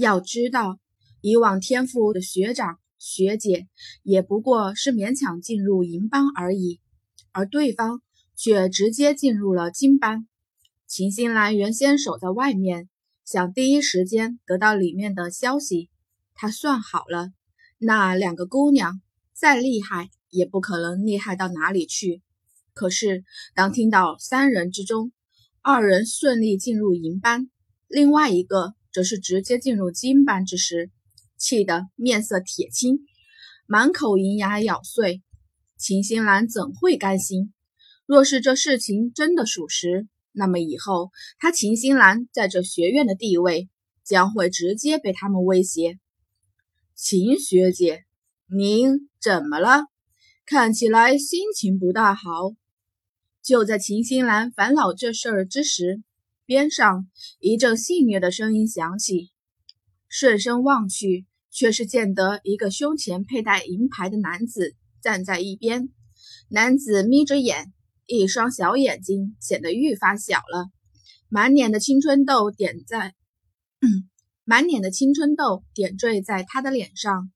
要知道，以往天赋的学长学姐也不过是勉强进入银班而已，而对方却直接进入了金班。秦心兰原先守在外面，想第一时间得到里面的消息。他算好了，那两个姑娘再厉害，也不可能厉害到哪里去。可是，当听到三人之中，二人顺利进入银班，另外一个则是直接进入金班之时，气得面色铁青，满口银牙咬碎。秦心兰怎会甘心？若是这事情真的属实，那么以后她秦心兰在这学院的地位将会直接被他们威胁。秦学姐，您怎么了？看起来心情不大好。就在秦心兰烦恼这事儿之时，边上一阵戏谑的声音响起。顺身望去，却是见得一个胸前佩戴银牌的男子站在一边。男子眯着眼，一双小眼睛显得愈发小了，满脸的青春痘点在，满脸的青春痘点缀在他的脸上。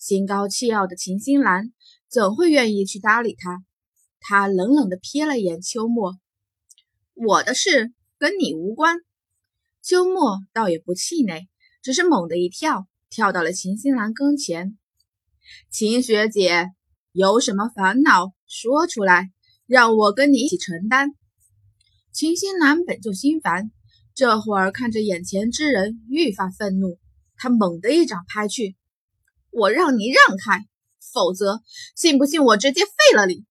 心高气傲的秦心兰怎会愿意去搭理他？他冷冷地瞥了眼秋末，我的事跟你无关。秋末倒也不气馁，只是猛地一跳，跳到了秦心兰跟前。秦学姐，有什么烦恼说出来，让我跟你一起承担。秦心兰本就心烦，这会儿看着眼前之人，愈发愤怒。她猛地一掌拍去，我让你让开，否则信不信我直接废了你？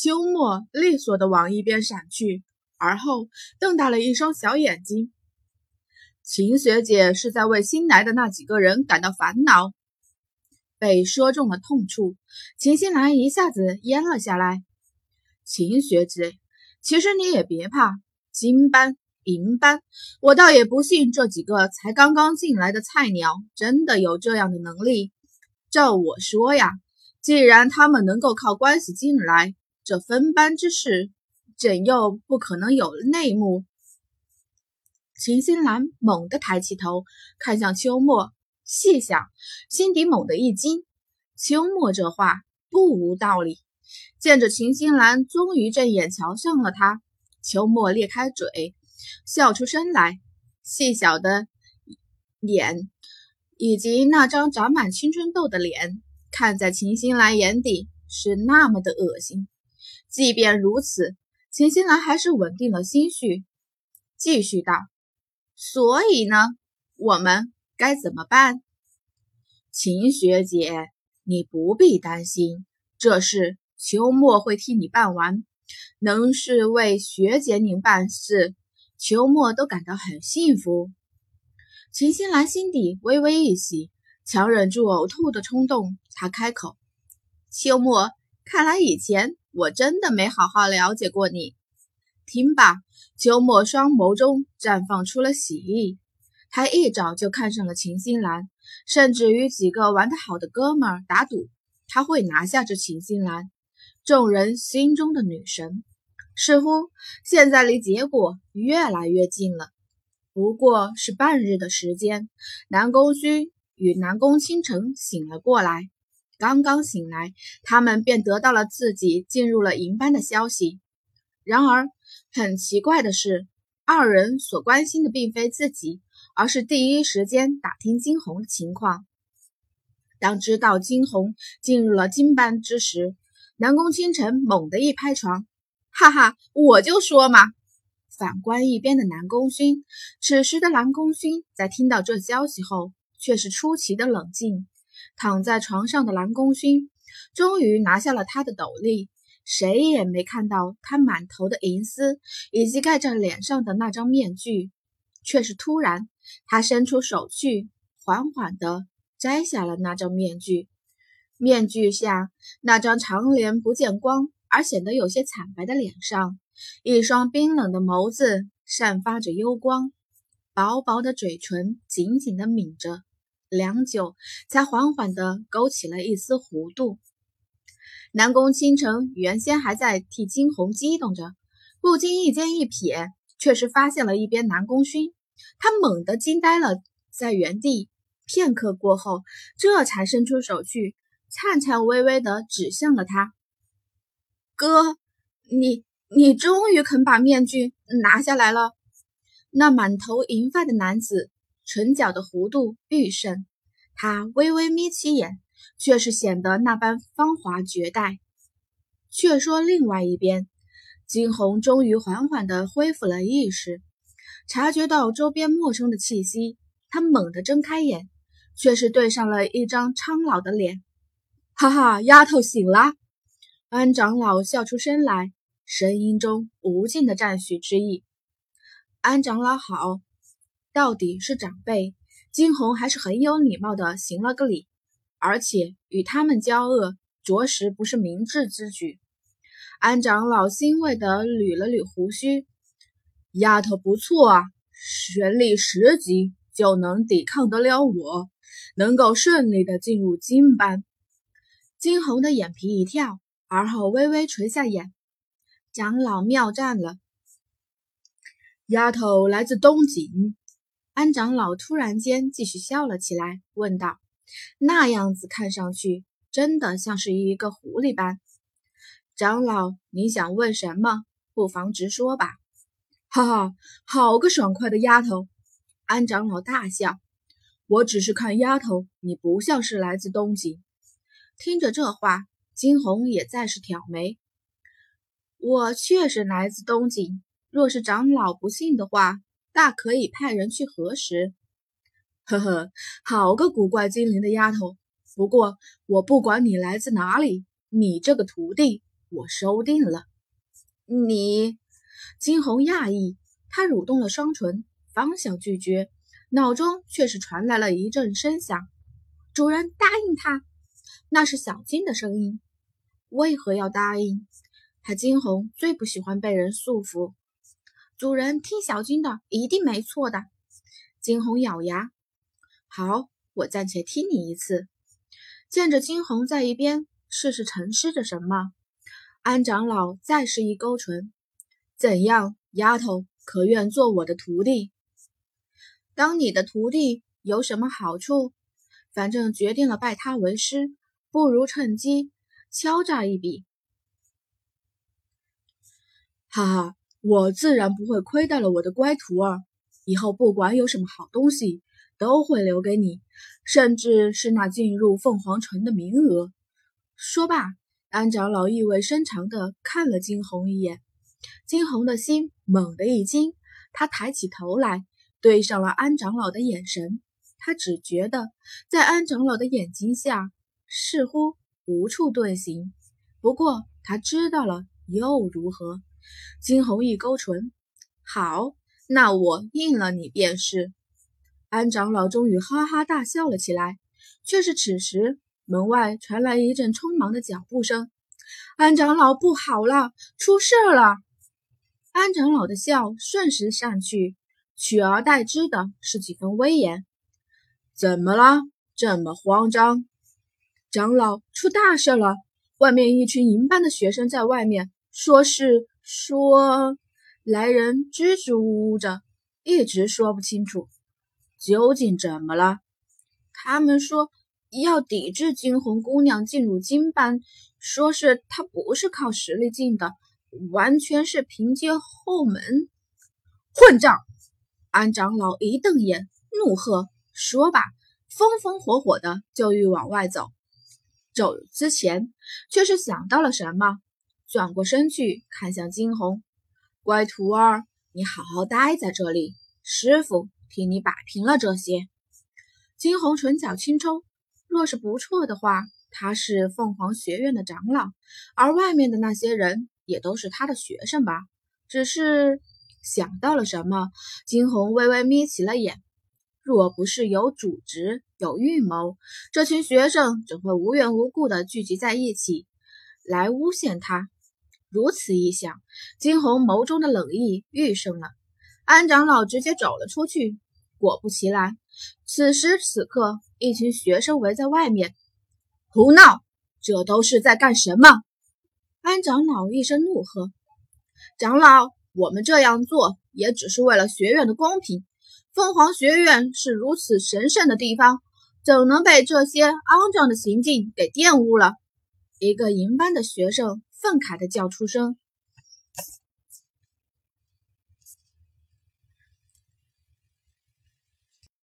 秋末利索地往一边闪去，而后瞪大了一双小眼睛。秦学姐是在为新来的那几个人感到烦恼。被说中了痛处，秦新兰一下子蔫了下来。秦学姐，其实你也别怕，金班、银班，我倒也不信这几个才刚刚进来的菜鸟真的有这样的能力。照我说呀，既然他们能够靠关系进来，这分班之事，怎又不可能有内幕？秦心兰猛地抬起头，看向秋末，细想，心底猛地一惊。秋末这话不无道理。见着秦心兰终于正眼瞧上了他，秋末裂开嘴，笑出声来，细小的脸以及那张长满青春痘的脸，看在秦心兰眼底是那么的恶心。即便如此，秦心兰还是稳定了心绪，继续道：“所以呢，我们该怎么办？”秦学姐，你不必担心，这事秋末会替你办完。能是为学姐您办事，秋末都感到很幸福。秦心兰心底微微一喜，强忍住呕吐的冲动，她开口：“秋末，看来以前……”我真的没好好了解过你。听罢，秋末双眸中绽放出了喜意。他一早就看上了秦心兰，甚至与几个玩得好的哥们儿打赌，他会拿下这秦心兰，众人心中的女神。似乎现在离结果越来越近了，不过是半日的时间。南宫勋与南宫倾城醒了过来。刚刚醒来，他们便得到了自己进入了银班的消息。然而，很奇怪的是，二人所关心的并非自己，而是第一时间打听金红的情况。当知道金红进入了金班之时，南宫清晨猛地一拍床：“哈哈，我就说嘛！”反观一边的南宫勋，此时的南宫勋在听到这消息后，却是出奇的冷静。躺在床上的蓝宫勋终于拿下了他的斗笠，谁也没看到他满头的银丝以及盖在脸上的那张面具，却是突然，他伸出手去，缓缓地摘下了那张面具。面具下那张长年不见光而显得有些惨白的脸上，一双冰冷的眸子散发着幽光，薄薄的嘴唇紧紧地抿着。良久，才缓缓地勾起了一丝弧度。南宫倾城原先还在替金红激动着，不经意间一瞥，却是发现了一边南宫勋他猛地惊呆了在原地，片刻过后，这才伸出手去，颤颤巍巍地指向了他：“哥，你你终于肯把面具拿下来了。”那满头银发的男子，唇角的弧度愈甚，他微微眯起眼，却是显得那般芳华绝代。却说另外一边，金红终于缓缓地恢复了意识，察觉到周边陌生的气息，他猛地睁开眼，却是对上了一张苍老的脸。哈哈，丫头醒了！安长老笑出声来，声音中无尽的赞许之意。安长老好，到底是长辈，金红还是很有礼貌的行了个礼，而且与他们交恶，着实不是明智之举。安长老欣慰的捋了捋胡须，丫头不错啊，玄力十级就能抵抗得了我，能够顺利的进入金班。金红的眼皮一跳，而后微微垂下眼，长老妙赞了。丫头来自东景，安长老突然间继续笑了起来，问道：“那样子看上去，真的像是一个狐狸般。”长老，你想问什么？不妨直说吧。哈哈，好个爽快的丫头！安长老大笑。我只是看丫头，你不像是来自东景。听着这话，金红也再是挑眉。我确实来自东景。若是长老不信的话，大可以派人去核实。呵呵，好个古怪精灵的丫头！不过我不管你来自哪里，你这个徒弟我收定了。你，金红讶异，他蠕动了双唇，方想拒绝，脑中却是传来了一阵声响。主人答应他，那是小金的声音。为何要答应？他金红最不喜欢被人束缚。主人听小金的，一定没错的。金红咬牙，好，我暂且听你一次。见着金红在一边，似是沉思着什么，安长老再是一勾唇：“怎样，丫头，可愿做我的徒弟？当你的徒弟有什么好处？反正决定了拜他为师，不如趁机敲诈一笔。”哈哈。我自然不会亏待了我的乖徒儿，以后不管有什么好东西，都会留给你，甚至是那进入凤凰城的名额。说罢，安长老意味深长地看了金红一眼，金红的心猛地一惊，他抬起头来，对上了安长老的眼神。他只觉得在安长老的眼睛下，似乎无处遁形。不过他知道了，又如何？金红一勾唇，好，那我应了你便是。安长老终于哈哈大笑了起来。却是此时，门外传来一阵匆忙的脚步声。安长老，不好了，出事了！安长老的笑瞬时散去，取而代之的是几分威严。怎么了？这么慌张？长老，出大事了！外面一群银班的学生在外面，说是。说来人支支吾吾着，一直说不清楚究竟怎么了。他们说要抵制金红姑娘进入金班，说是她不是靠实力进的，完全是凭借后门。混账！安长老一瞪眼，怒喝：“说吧，风风火火的就欲往外走。走之前，却是想到了什么。转过身去，看向金红，乖徒儿，你好好待在这里，师傅替你摆平了这些。金红唇角轻抽，若是不错的话，他是凤凰学院的长老，而外面的那些人也都是他的学生吧？只是想到了什么，金红微微眯起了眼。若不是有组织、有预谋，这群学生怎会无缘无故的聚集在一起，来诬陷他？如此一想，金红眸中的冷意愈盛了。安长老直接走了出去。果不其然，此时此刻，一群学生围在外面胡闹。这都是在干什么？安长老一声怒喝：“长老，我们这样做也只是为了学院的公平。凤凰学院是如此神圣的地方，怎能被这些肮脏的行径给玷污了？一个银班的学生愤慨地叫出声。